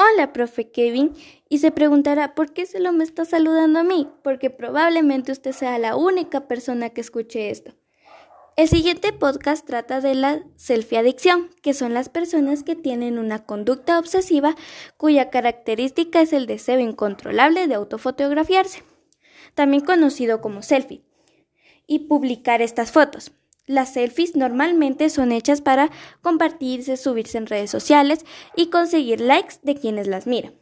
Hola, profe Kevin. Y se preguntará, ¿por qué solo me está saludando a mí? Porque probablemente usted sea la única persona que escuche esto. El siguiente podcast trata de la selfie adicción, que son las personas que tienen una conducta obsesiva cuya característica es el deseo incontrolable de autofotografiarse, también conocido como selfie, y publicar estas fotos. Las selfies normalmente son hechas para compartirse, subirse en redes sociales y conseguir likes de quienes las miran.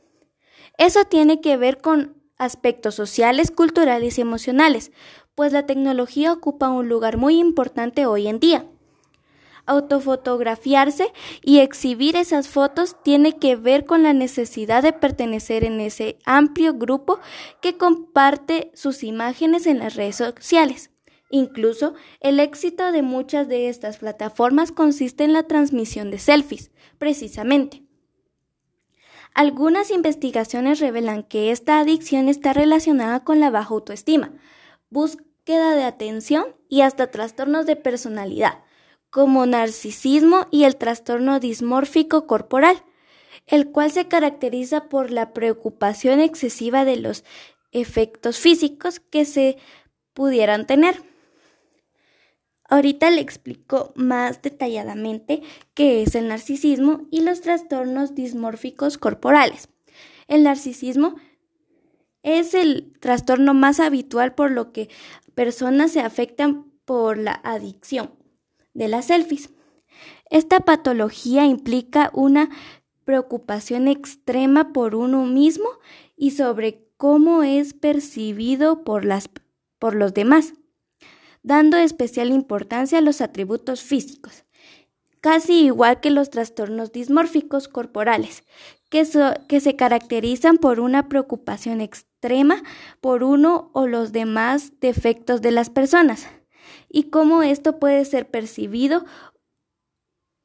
Eso tiene que ver con aspectos sociales, culturales y emocionales, pues la tecnología ocupa un lugar muy importante hoy en día. Autofotografiarse y exhibir esas fotos tiene que ver con la necesidad de pertenecer en ese amplio grupo que comparte sus imágenes en las redes sociales. Incluso el éxito de muchas de estas plataformas consiste en la transmisión de selfies, precisamente. Algunas investigaciones revelan que esta adicción está relacionada con la baja autoestima, búsqueda de atención y hasta trastornos de personalidad, como narcisismo y el trastorno dismórfico corporal, el cual se caracteriza por la preocupación excesiva de los efectos físicos que se pudieran tener. Ahorita le explico más detalladamente qué es el narcisismo y los trastornos dismórficos corporales. El narcisismo es el trastorno más habitual por lo que personas se afectan por la adicción de las selfies. Esta patología implica una preocupación extrema por uno mismo y sobre cómo es percibido por, las, por los demás dando especial importancia a los atributos físicos, casi igual que los trastornos dismórficos corporales, que, que, se caracterizan por una preocupación extrema por uno o los demás defectos de las personas, y cómo esto puede ser percibido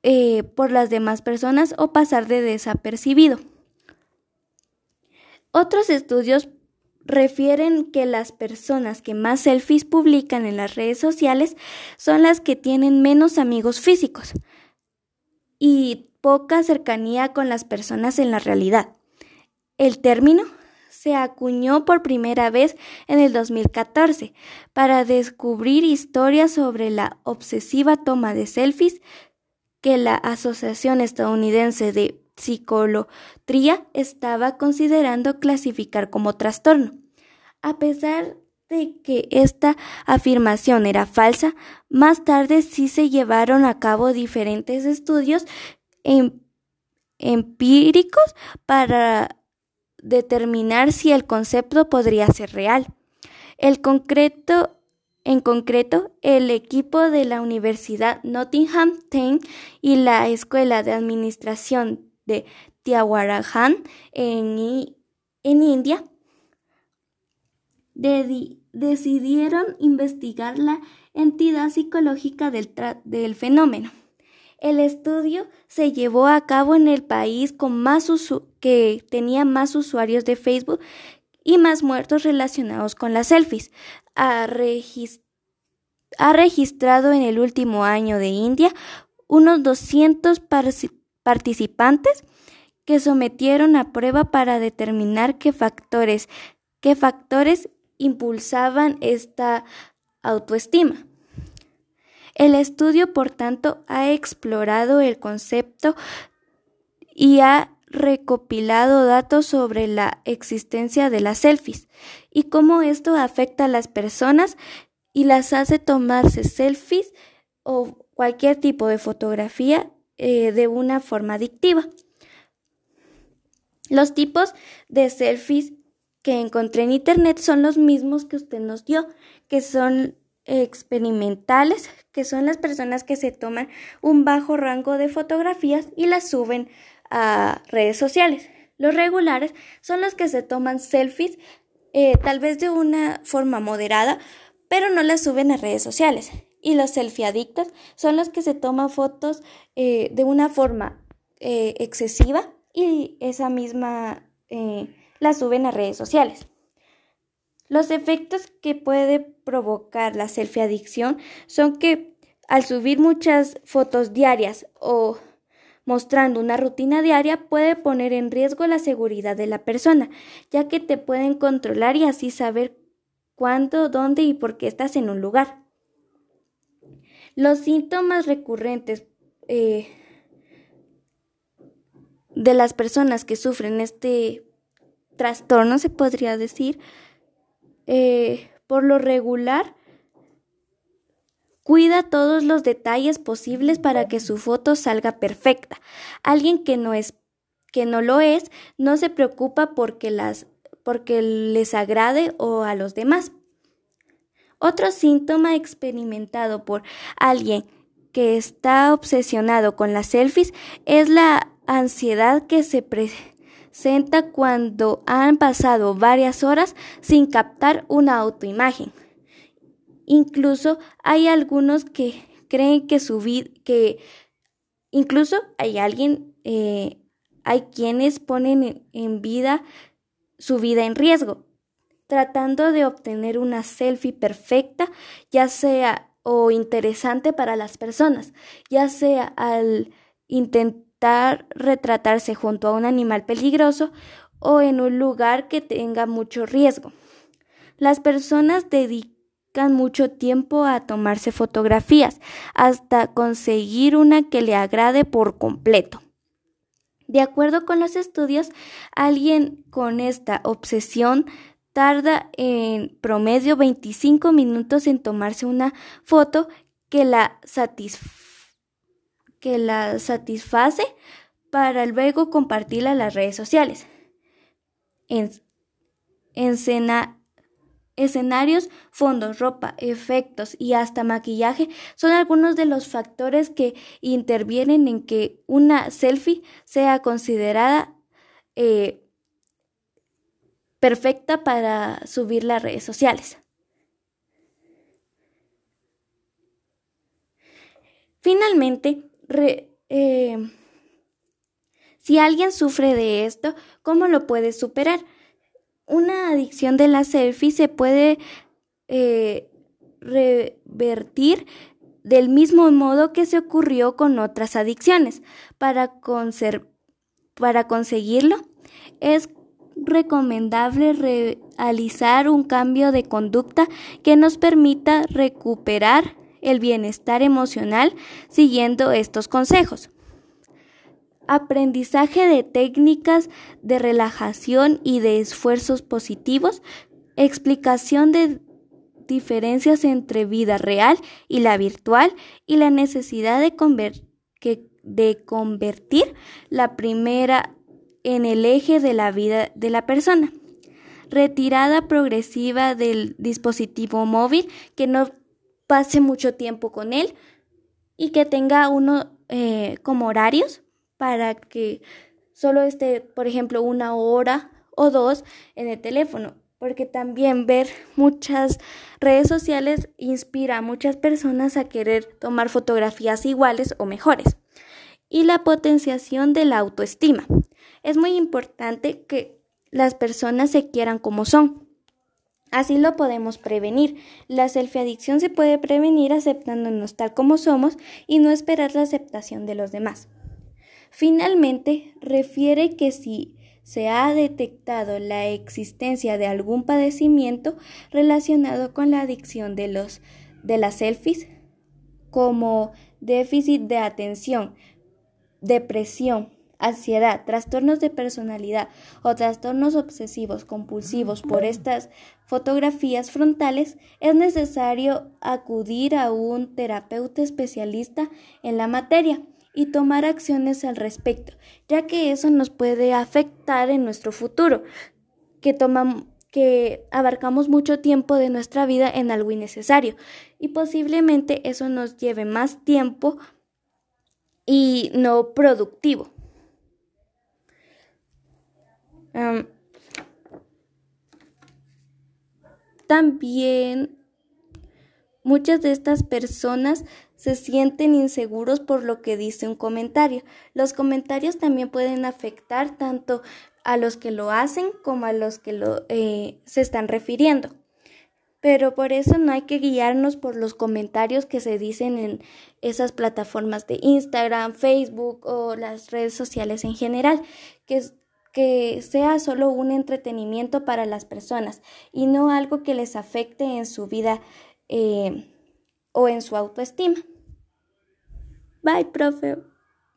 eh, por las demás personas o pasar de desapercibido. Otros estudios refieren que las personas que más selfies publican en las redes sociales son las que tienen menos amigos físicos y poca cercanía con las personas en la realidad. El término se acuñó por primera vez en el 2014 para descubrir historias sobre la obsesiva toma de selfies que la Asociación Estadounidense de psicología estaba considerando clasificar como trastorno. A pesar de que esta afirmación era falsa, más tarde sí se llevaron a cabo diferentes estudios em, empíricos para determinar si el concepto podría ser real. En concreto, el equipo de la Universidad Nottingham y la Escuela de Administración de en, en India decidieron investigar la entidad psicológica del, del, fenómeno. El estudio se llevó a cabo en el país con más que tenía más usuarios de Facebook y más muertos relacionados con las selfies. Ha, ha registrado en el último año de India unos 200 participantes que sometieron a prueba para determinar qué factores, qué factores impulsaban esta autoestima. El estudio, por tanto, ha explorado el concepto y ha recopilado datos sobre la existencia de las selfies y cómo esto afecta a las personas y las hace tomarse selfies o cualquier tipo de fotografía eh, de una forma adictiva. Los tipos de selfies que encontré en internet son los mismos que usted nos dio, que son experimentales, que son las personas que se toman un bajo rango de fotografías y las suben a redes sociales. Los regulares son los que se toman selfies, eh, tal vez de una forma moderada, pero no las suben a redes sociales. Y los selfie adictos son los que se toman fotos eh, de una forma eh, excesiva y esa misma eh, la suben a redes sociales. Los efectos que puede provocar la selfie adicción son que al subir muchas fotos diarias o mostrando una rutina diaria puede poner en riesgo la seguridad de la persona, ya que te pueden controlar y así saber cuándo, dónde y por qué estás en un lugar. Los síntomas recurrentes eh, de las personas que sufren este trastorno, se podría decir, eh, por lo regular, cuida todos los detalles posibles para que su foto salga perfecta. Alguien que no es que no lo es, no se preocupa porque las porque les agrade o a los demás. Otro síntoma experimentado por alguien que está obsesionado con las selfies es la ansiedad que se presenta cuando han pasado varias horas sin captar una autoimagen. Incluso hay algunos que creen que su vida, que incluso hay alguien, eh, hay quienes ponen en vida su vida en riesgo, tratando de obtener una selfie perfecta, ya sea o interesante para las personas, ya sea al intentar retratarse junto a un animal peligroso o en un lugar que tenga mucho riesgo. Las personas dedican mucho tiempo a tomarse fotografías hasta conseguir una que le agrade por completo. De acuerdo con los estudios, alguien con esta obsesión tarda en promedio 25 minutos en tomarse una foto que la, que la satisface para luego compartirla en las redes sociales. En, Escenarios, fondos, ropa, efectos y hasta maquillaje son algunos de los factores que intervienen en que una selfie sea considerada eh, perfecta para subir las redes sociales. Finalmente, eh, si alguien sufre de esto, ¿cómo lo puede superar? una adicción de la selfie se puede eh, revertir del mismo modo que se ocurrió con otras adicciones. Para, para conseguirlo, es recomendable realizar un cambio de conducta que nos permita recuperar el bienestar emocional siguiendo estos consejos. Aprendizaje de técnicas de relajación y de esfuerzos positivos, explicación de diferencias entre vida real y la virtual y la necesidad de, convertir la primera en el eje de la vida de la persona. Retirada progresiva del dispositivo móvil, que no pase mucho tiempo con él y que tenga uno eh, como horarios para que solo esté, por ejemplo, una hora o dos en el teléfono, porque también ver muchas redes sociales inspira a muchas personas a querer tomar fotografías iguales o mejores. Y la potenciación de la autoestima. Es muy importante que las personas se quieran como son. Así lo podemos prevenir. La selfie-adicción se puede prevenir aceptándonos tal como somos y no esperar la aceptación de los demás. Finalmente, refiere que si se ha detectado la existencia de algún padecimiento relacionado con la adicción de, los, de las selfies, como déficit de atención, depresión, ansiedad, trastornos de personalidad o trastornos obsesivos compulsivos por estas fotografías frontales, es necesario acudir a un terapeuta especialista en la materia y tomar acciones al respecto, ya que eso nos puede afectar en nuestro futuro, que tomamos que abarcamos mucho tiempo de nuestra vida en algo innecesario y posiblemente eso nos lleve más tiempo y no productivo. también muchas de estas personas se sienten inseguros por lo que dice un comentario. Los comentarios también pueden afectar tanto a los que lo hacen como a los que lo, eh, se están refiriendo. Pero por eso no hay que guiarnos por los comentarios que se dicen en esas plataformas de Instagram, Facebook o las redes sociales en general, que, que sea solo un entretenimiento para las personas y no algo que les afecte en su vida eh, o en su autoestima. Bye, profe.